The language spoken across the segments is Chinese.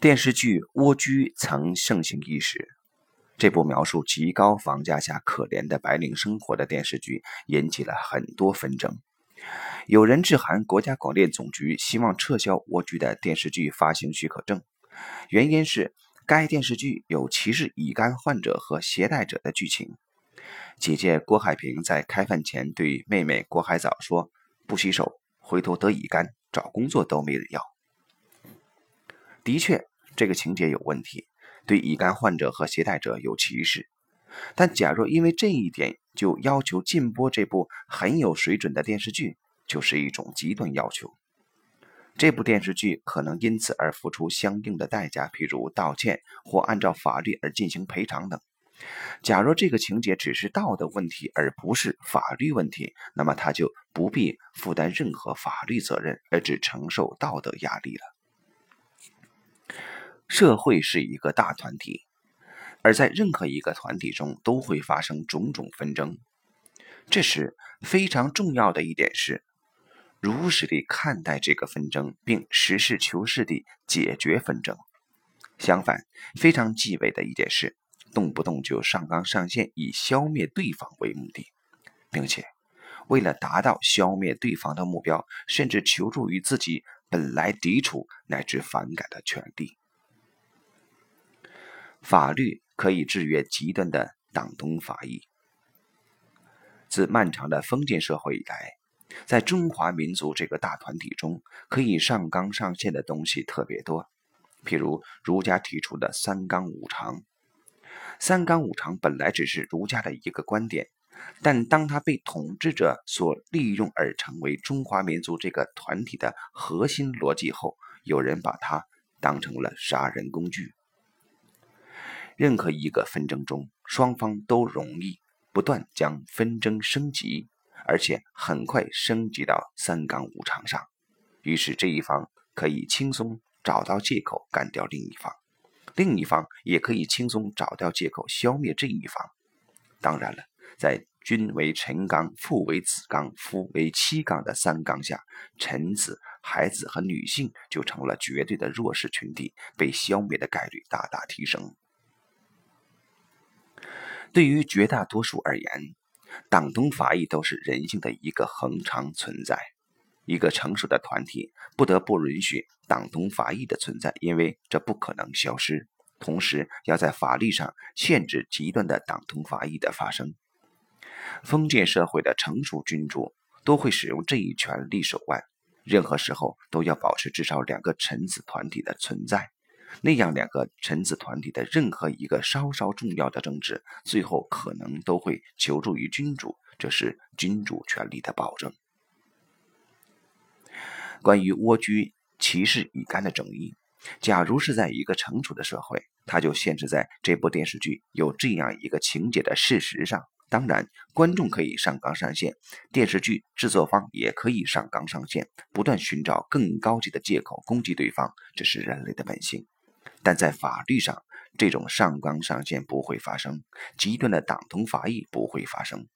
电视剧《蜗居》曾盛行一时。这部描述极高房价下可怜的白领生活的电视剧，引起了很多纷争。有人致函国家广电总局，希望撤销《蜗居》的电视剧发行许可证，原因是该电视剧有歧视乙肝患者和携带者的剧情。姐姐郭海萍在开饭前对妹妹郭海藻说：“不洗手，回头得乙肝，找工作都没人要。”的确。这个情节有问题，对乙肝患者和携带者有歧视。但假若因为这一点就要求禁播这部很有水准的电视剧，就是一种极端要求。这部电视剧可能因此而付出相应的代价，譬如道歉或按照法律而进行赔偿等。假若这个情节只是道德问题而不是法律问题，那么他就不必负担任何法律责任，而只承受道德压力了。社会是一个大团体，而在任何一个团体中都会发生种种纷争。这时非常重要的一点是，如实地看待这个纷争，并实事求是地解决纷争。相反，非常忌讳的一点是，动不动就上纲上线，以消灭对方为目的，并且为了达到消灭对方的目标，甚至求助于自己本来抵触乃至反感的权利。法律可以制约极端的党同伐异。自漫长的封建社会以来，在中华民族这个大团体中，可以上纲上线的东西特别多。譬如儒家提出的“三纲五常”，“三纲五常”本来只是儒家的一个观点，但当它被统治者所利用而成为中华民族这个团体的核心逻辑后，有人把它当成了杀人工具。任何一个纷争中，双方都容易不断将纷争升级，而且很快升级到三纲五常上。于是这一方可以轻松找到借口干掉另一方，另一方也可以轻松找到借口消灭这一方。当然了，在君为臣纲，父为子纲，夫为妻纲的三纲下，臣子、孩子和女性就成了绝对的弱势群体，被消灭的概率大大提升。对于绝大多数而言，党同伐异都是人性的一个恒常存在。一个成熟的团体不得不允许党同伐异的存在，因为这不可能消失。同时，要在法律上限制极端的党同伐异的发生。封建社会的成熟君主都会使用这一权力手腕，任何时候都要保持至少两个臣子团体的存在。那样，两个臣子团体的任何一个稍稍重要的政治，最后可能都会求助于君主，这是君主权力的保证。关于蜗居歧视乙肝的争议，假如是在一个成熟的社会，它就限制在这部电视剧有这样一个情节的事实上。当然，观众可以上纲上线，电视剧制作方也可以上纲上线，不断寻找更高级的借口攻击对方，这是人类的本性。但在法律上，这种上纲上线不会发生，极端的党同伐异不会发生。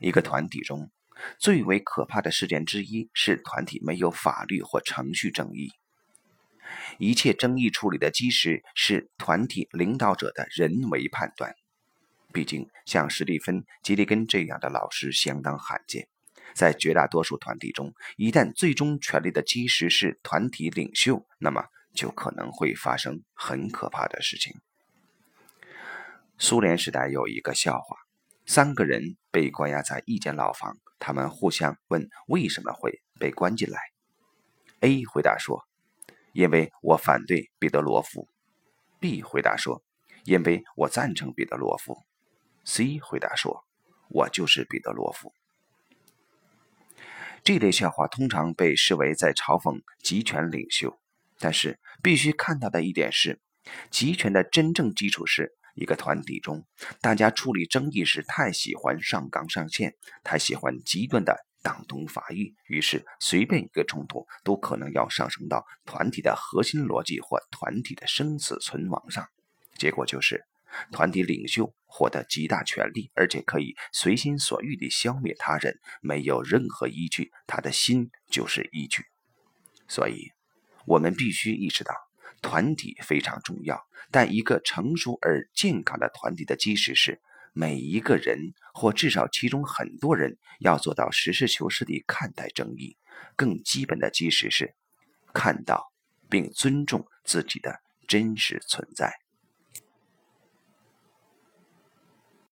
一个团体中最为可怕的事件之一是团体没有法律或程序正义。一切争议处理的基石是团体领导者的人为判断。毕竟，像史蒂芬·吉利根这样的老师相当罕见。在绝大多数团体中，一旦最终权力的基石是团体领袖，那么。就可能会发生很可怕的事情。苏联时代有一个笑话：三个人被关押在一间牢房，他们互相问为什么会被关进来。A 回答说：“因为我反对彼得罗夫。”B 回答说：“因为我赞成彼得罗夫。”C 回答说：“我就是彼得罗夫。”这类笑话通常被视为在嘲讽集权领袖。但是必须看到的一点是，集权的真正基础是一个团体中，大家处理争议时太喜欢上纲上线，太喜欢极端的党同伐异，于是随便一个冲突都可能要上升到团体的核心逻辑或团体的生死存亡上。结果就是，团体领袖获得极大权力，而且可以随心所欲地消灭他人，没有任何依据，他的心就是依据。所以。我们必须意识到，团体非常重要，但一个成熟而健康的团体的基石是，每一个人或至少其中很多人要做到实事求是地看待争议。更基本的基石是，看到并尊重自己的真实存在。